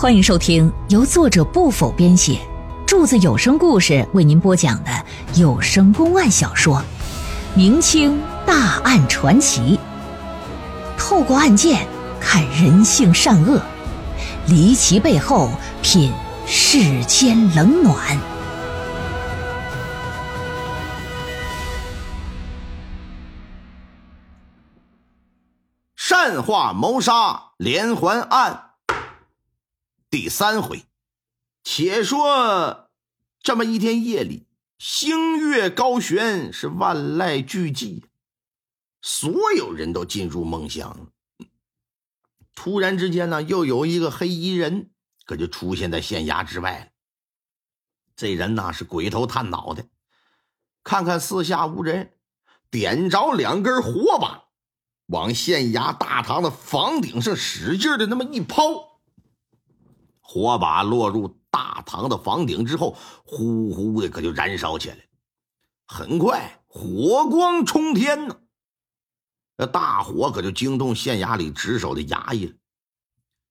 欢迎收听由作者不否编写，柱子有声故事为您播讲的有声公案小说《明清大案传奇》，透过案件看人性善恶，离奇背后品世间冷暖。善化谋杀连环案第三回，且说这么一天夜里，星月高悬，是万籁俱寂，所有人都进入梦乡。突然之间呢，又有一个黑衣人，可就出现在县衙之外了。这人呐是鬼头探脑的，看看四下无人，点着两根火把。往县衙大堂的房顶上使劲的那么一抛，火把落入大堂的房顶之后，呼呼的可就燃烧起来。很快，火光冲天呢，这大火可就惊动县衙里值守的衙役了，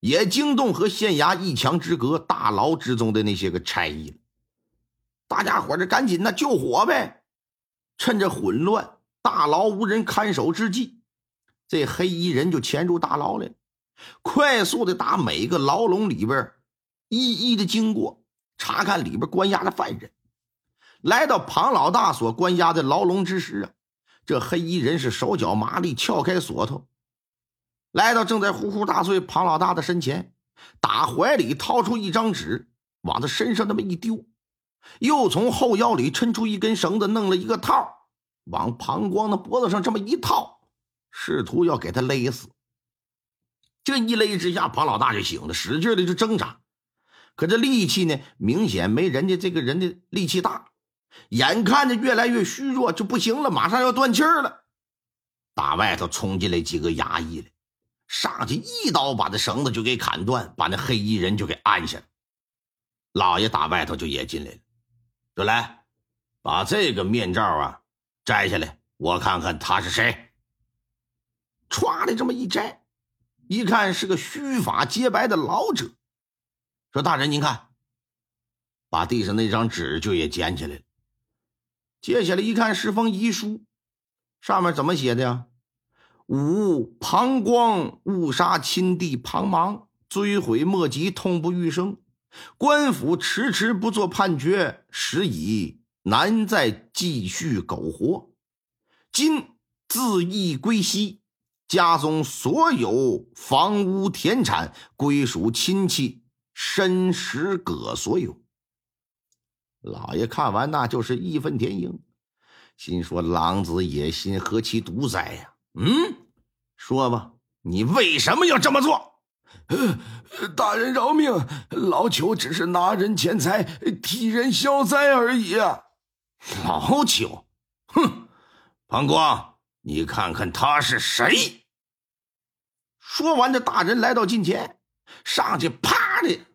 也惊动和县衙一墙之隔大牢之中的那些个差役了。大家伙这赶紧呢救火呗！趁着混乱，大牢无人看守之际。这黑衣人就潜入大牢来，快速的打每个牢笼里边一一的经过，查看里边关押的犯人。来到庞老大所关押的牢笼之时啊，这黑衣人是手脚麻利，撬开锁头，来到正在呼呼大睡庞老大的身前，打怀里掏出一张纸，往他身上那么一丢，又从后腰里抻出一根绳子，弄了一个套，往庞光的脖子上这么一套。试图要给他勒死，这一勒之下，庞老大就醒了，使劲的就挣扎，可这力气呢，明显没人家这个人的力气大，眼看着越来越虚弱，就不行了，马上要断气儿了。打外头冲进来几个衙役了，上去一刀把这绳子就给砍断，把那黑衣人就给按下了。老爷打外头就也进来了，说：“来，把这个面罩啊摘下来，我看看他是谁。”歘的这么一摘，一看是个须发洁白的老者，说：“大人，您看。”把地上那张纸就也捡起来了，接下来一看是封遗书，上面怎么写的呀？“吾庞光误杀亲弟庞芒，追悔莫及，痛不欲生。官府迟迟不做判决，实已难再继续苟活。今自缢归西。”家中所有房屋田产归属亲戚申时葛所有。老爷看完那就是义愤填膺，心说：“狼子野心何其毒哉呀！”嗯，说吧，你为什么要这么做？呃，大人饶命，老朽只是拿人钱财替人消灾而已啊！老朽，哼，庞光。你看看他是谁？说完，这大人来到近前，上去啪的，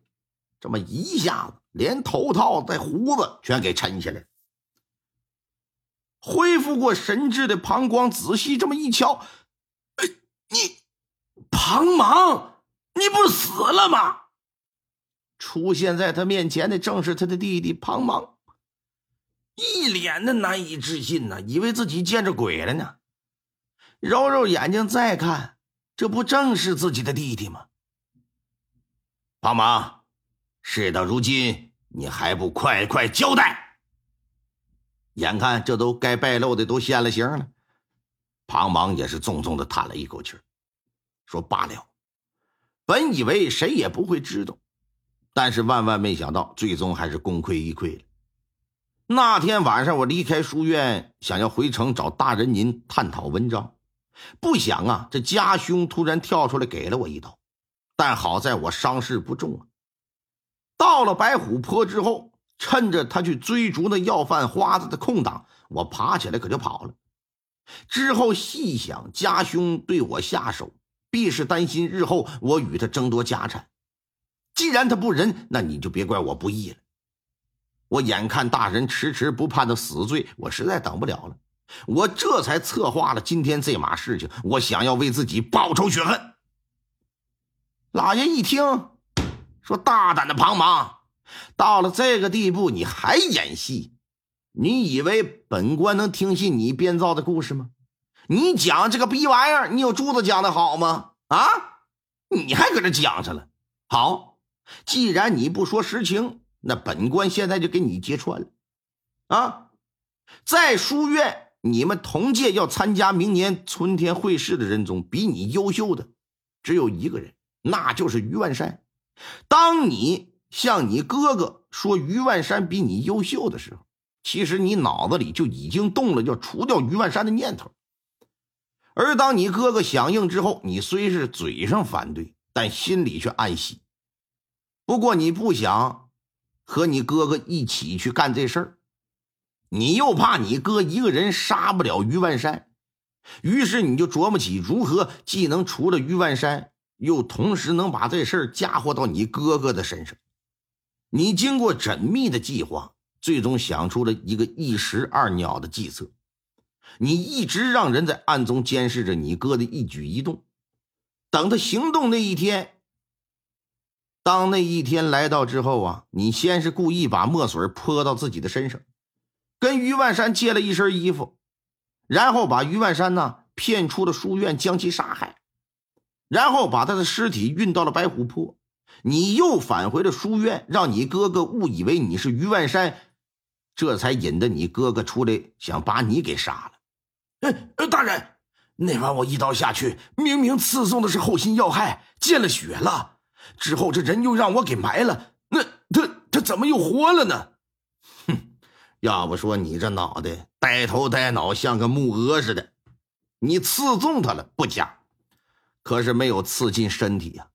这么一下子，连头套带胡子全给抻下来。恢复过神智的庞光仔细这么一瞧，哎，你庞芒，你不死了吗？出现在他面前的正是他的弟弟庞芒，一脸的难以置信呢，以为自己见着鬼了呢。揉揉眼睛再看，这不正是自己的弟弟吗？帮忙！事到如今，你还不快快交代？眼看这都该败露的都现了形了，庞芒也是重重的叹了一口气，说：“罢了。本以为谁也不会知道，但是万万没想到，最终还是功亏一篑了。那天晚上，我离开书院，想要回城找大人您探讨文章。”不想啊，这家兄突然跳出来给了我一刀，但好在我伤势不重啊。到了白虎坡之后，趁着他去追逐那要饭花子的空档，我爬起来可就跑了。之后细想，家兄对我下手，必是担心日后我与他争夺家产。既然他不仁，那你就别怪我不义了。我眼看大人迟迟不判他死罪，我实在等不了了。我这才策划了今天这码事情，我想要为自己报仇雪恨。老爷一听，说：“大胆的庞芒，到了这个地步你还演戏？你以为本官能听信你编造的故事吗？你讲这个逼玩意儿，你有柱子讲的好吗？啊，你还搁这讲上了？好，既然你不说实情，那本官现在就给你揭穿了。啊，在书院。”你们同届要参加明年春天会试的人中，比你优秀的只有一个人，那就是于万山。当你向你哥哥说于万山比你优秀的时候，其实你脑子里就已经动了要除掉于万山的念头。而当你哥哥响应之后，你虽是嘴上反对，但心里却暗喜。不过你不想和你哥哥一起去干这事儿。你又怕你哥一个人杀不了于万山，于是你就琢磨起如何既能除了于万山，又同时能把这事儿嫁祸到你哥哥的身上。你经过缜密的计划，最终想出了一个一石二鸟的计策。你一直让人在暗中监视着你哥的一举一动，等他行动那一天。当那一天来到之后啊，你先是故意把墨水泼到自己的身上。跟于万山借了一身衣服，然后把于万山呢骗出了书院，将其杀害，然后把他的尸体运到了白虎坡。你又返回了书院，让你哥哥误以为你是于万山，这才引得你哥哥出来想把你给杀了。哎，大人，那晚我一刀下去，明明刺中的是后心要害，见了血了。之后这人又让我给埋了，那他他怎么又活了呢？哼要不说你这脑袋呆头呆脑，像个木鹅似的。你刺中他了不假，可是没有刺进身体呀。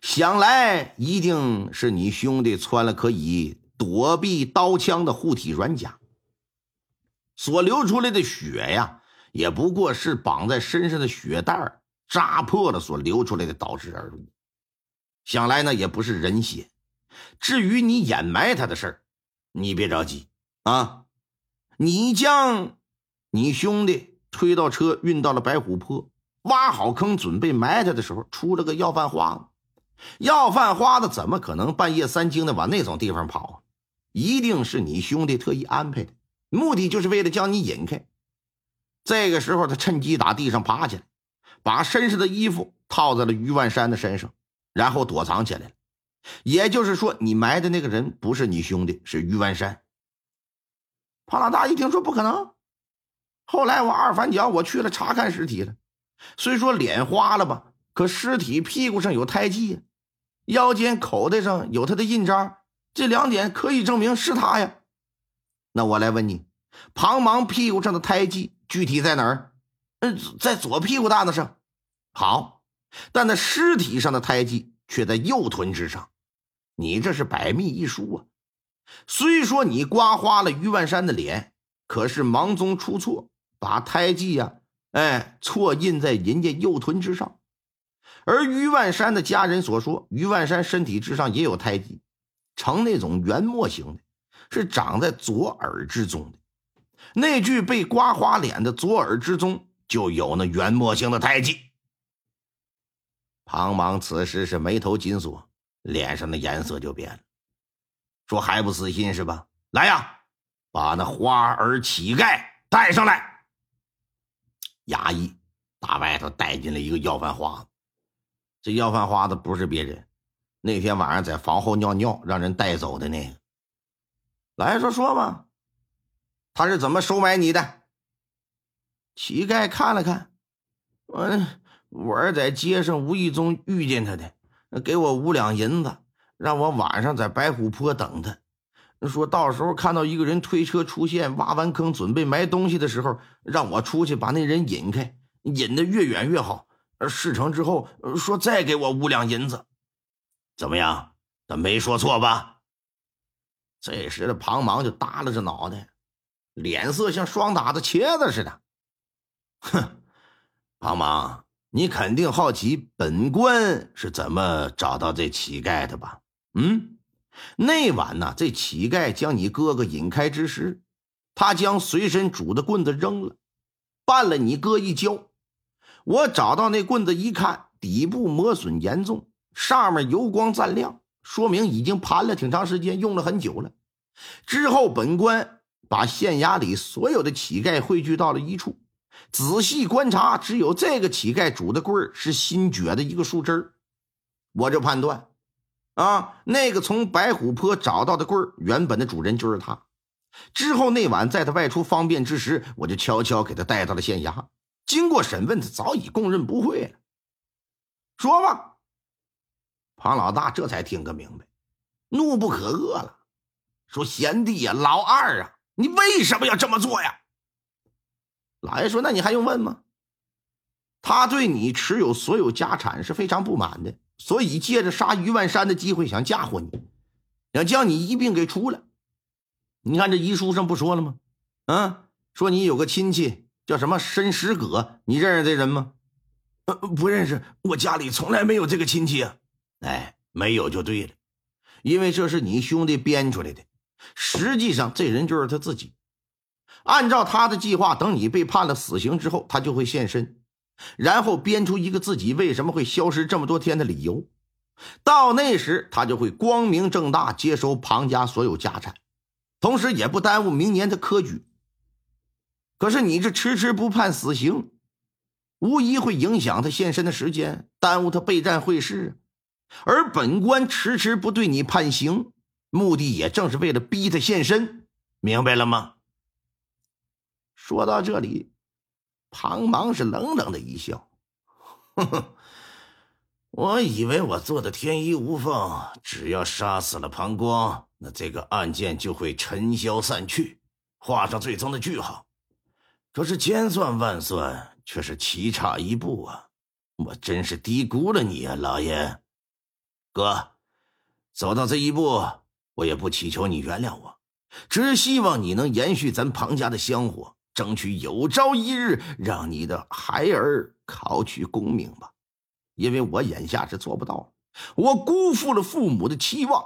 想来一定是你兄弟穿了可以躲避刀枪的护体软甲，所流出来的血呀，也不过是绑在身上的血带扎破了所流出来的导致而已。想来呢，也不是人血。至于你掩埋他的事儿，你别着急。啊！你将你兄弟推到车，运到了白虎坡，挖好坑，准备埋他的时候，出了个要饭花子。要饭花子怎么可能半夜三更的往那种地方跑啊？一定是你兄弟特意安排的，目的就是为了将你引开。这个时候，他趁机打地上爬起来，把身上的衣服套在了于万山的身上，然后躲藏起来了。也就是说，你埋的那个人不是你兄弟，是于万山。胖老大一听说不可能，后来我二反脚我去了查看尸体了，虽说脸花了吧，可尸体屁股上有胎记呀，腰间口袋上有他的印章，这两点可以证明是他呀。那我来问你，庞芒屁股上的胎记具体在哪儿？嗯，在左屁股蛋子上。好，但那尸体上的胎记却在右臀之上，你这是百密一疏啊。虽说你刮花了于万山的脸，可是忙中出错，把胎记呀，哎，错印在人家右臀之上。而于万山的家人所说，于万山身体之上也有胎记，呈那种圆墨形的，是长在左耳之中的。那具被刮花脸的左耳之中就有那圆墨形的胎记。庞芒此时是眉头紧锁，脸上的颜色就变了。说还不死心是吧？来呀，把那花儿乞丐带上来。衙役打外头带进来一个要饭花子，这要饭花子不是别人，那天晚上在房后尿尿让人带走的那个。来说说吧，他是怎么收买你的？乞丐看了看，嗯，我是在街上无意中遇见他的，给我五两银子。让我晚上在白虎坡等他，说到时候看到一个人推车出现，挖完坑准备埋东西的时候，让我出去把那人引开，引得越远越好。事成之后说再给我五两银子，怎么样？他没说错吧？这时的庞芒就耷拉着脑袋，脸色像霜打的茄子似的。哼，庞芒，你肯定好奇本官是怎么找到这乞丐的吧？嗯，那晚呢，这乞丐将你哥哥引开之时，他将随身拄的棍子扔了，绊了你哥一跤。我找到那棍子一看，底部磨损严重，上面油光暂亮，说明已经盘了挺长时间，用了很久了。之后，本官把县衙里所有的乞丐汇聚到了一处，仔细观察，只有这个乞丐拄的棍儿是新撅的一个树枝，我就判断，啊，那个从白虎坡找到的棍儿，原本的主人就是他。之后那晚，在他外出方便之时，我就悄悄给他带到了县衙。经过审问，他早已供认不讳了。说吧，庞老大这才听个明白，怒不可遏了，说：“贤弟呀，老二啊，你为什么要这么做呀？”老爷说：“那你还用问吗？他对你持有所有家产是非常不满的，所以借着杀于万山的机会想嫁祸你，想将你一并给除了。”你看这遗书上不说了吗？啊，说你有个亲戚叫什么申石葛，你认识这人吗？呃，不认识，我家里从来没有这个亲戚啊。哎，没有就对了，因为这是你兄弟编出来的。实际上，这人就是他自己。按照他的计划，等你被判了死刑之后，他就会现身，然后编出一个自己为什么会消失这么多天的理由。到那时，他就会光明正大接收庞家所有家产。同时也不耽误明年的科举。可是你这迟迟不判死刑，无疑会影响他现身的时间，耽误他备战会试。而本官迟迟不对你判刑，目的也正是为了逼他现身，明白了吗？说到这里，庞芒是冷冷的一笑：“呵呵，我以为我做的天衣无缝，只要杀死了庞光。”那这个案件就会尘嚣散去，画上最终的句号。可是千算万算，却是棋差一步啊！我真是低估了你啊，老爷。哥，走到这一步，我也不祈求你原谅我，只希望你能延续咱庞家的香火，争取有朝一日让你的孩儿考取功名吧。因为我眼下是做不到，我辜负了父母的期望。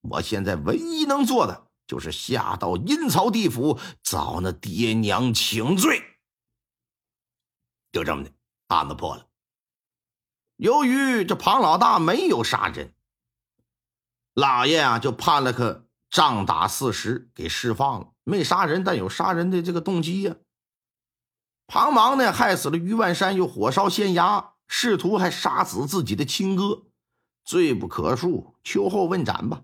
我现在唯一能做的就是下到阴曹地府找那爹娘请罪。就这么的，案子破了。由于这庞老大没有杀人，老爷啊就判了个杖打四十，给释放了。没杀人，但有杀人的这个动机呀。庞芒呢，害死了于万山，又火烧县衙，试图还杀死自己的亲哥，罪不可恕。秋后问斩吧。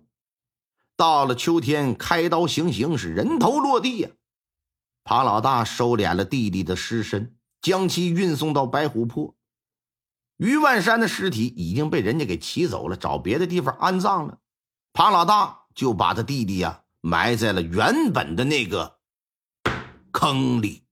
到了秋天，开刀行刑是人头落地呀。庞老大收敛了弟弟的尸身，将其运送到白虎坡。于万山的尸体已经被人家给骑走了，找别的地方安葬了。庞老大就把他弟弟呀埋在了原本的那个坑里。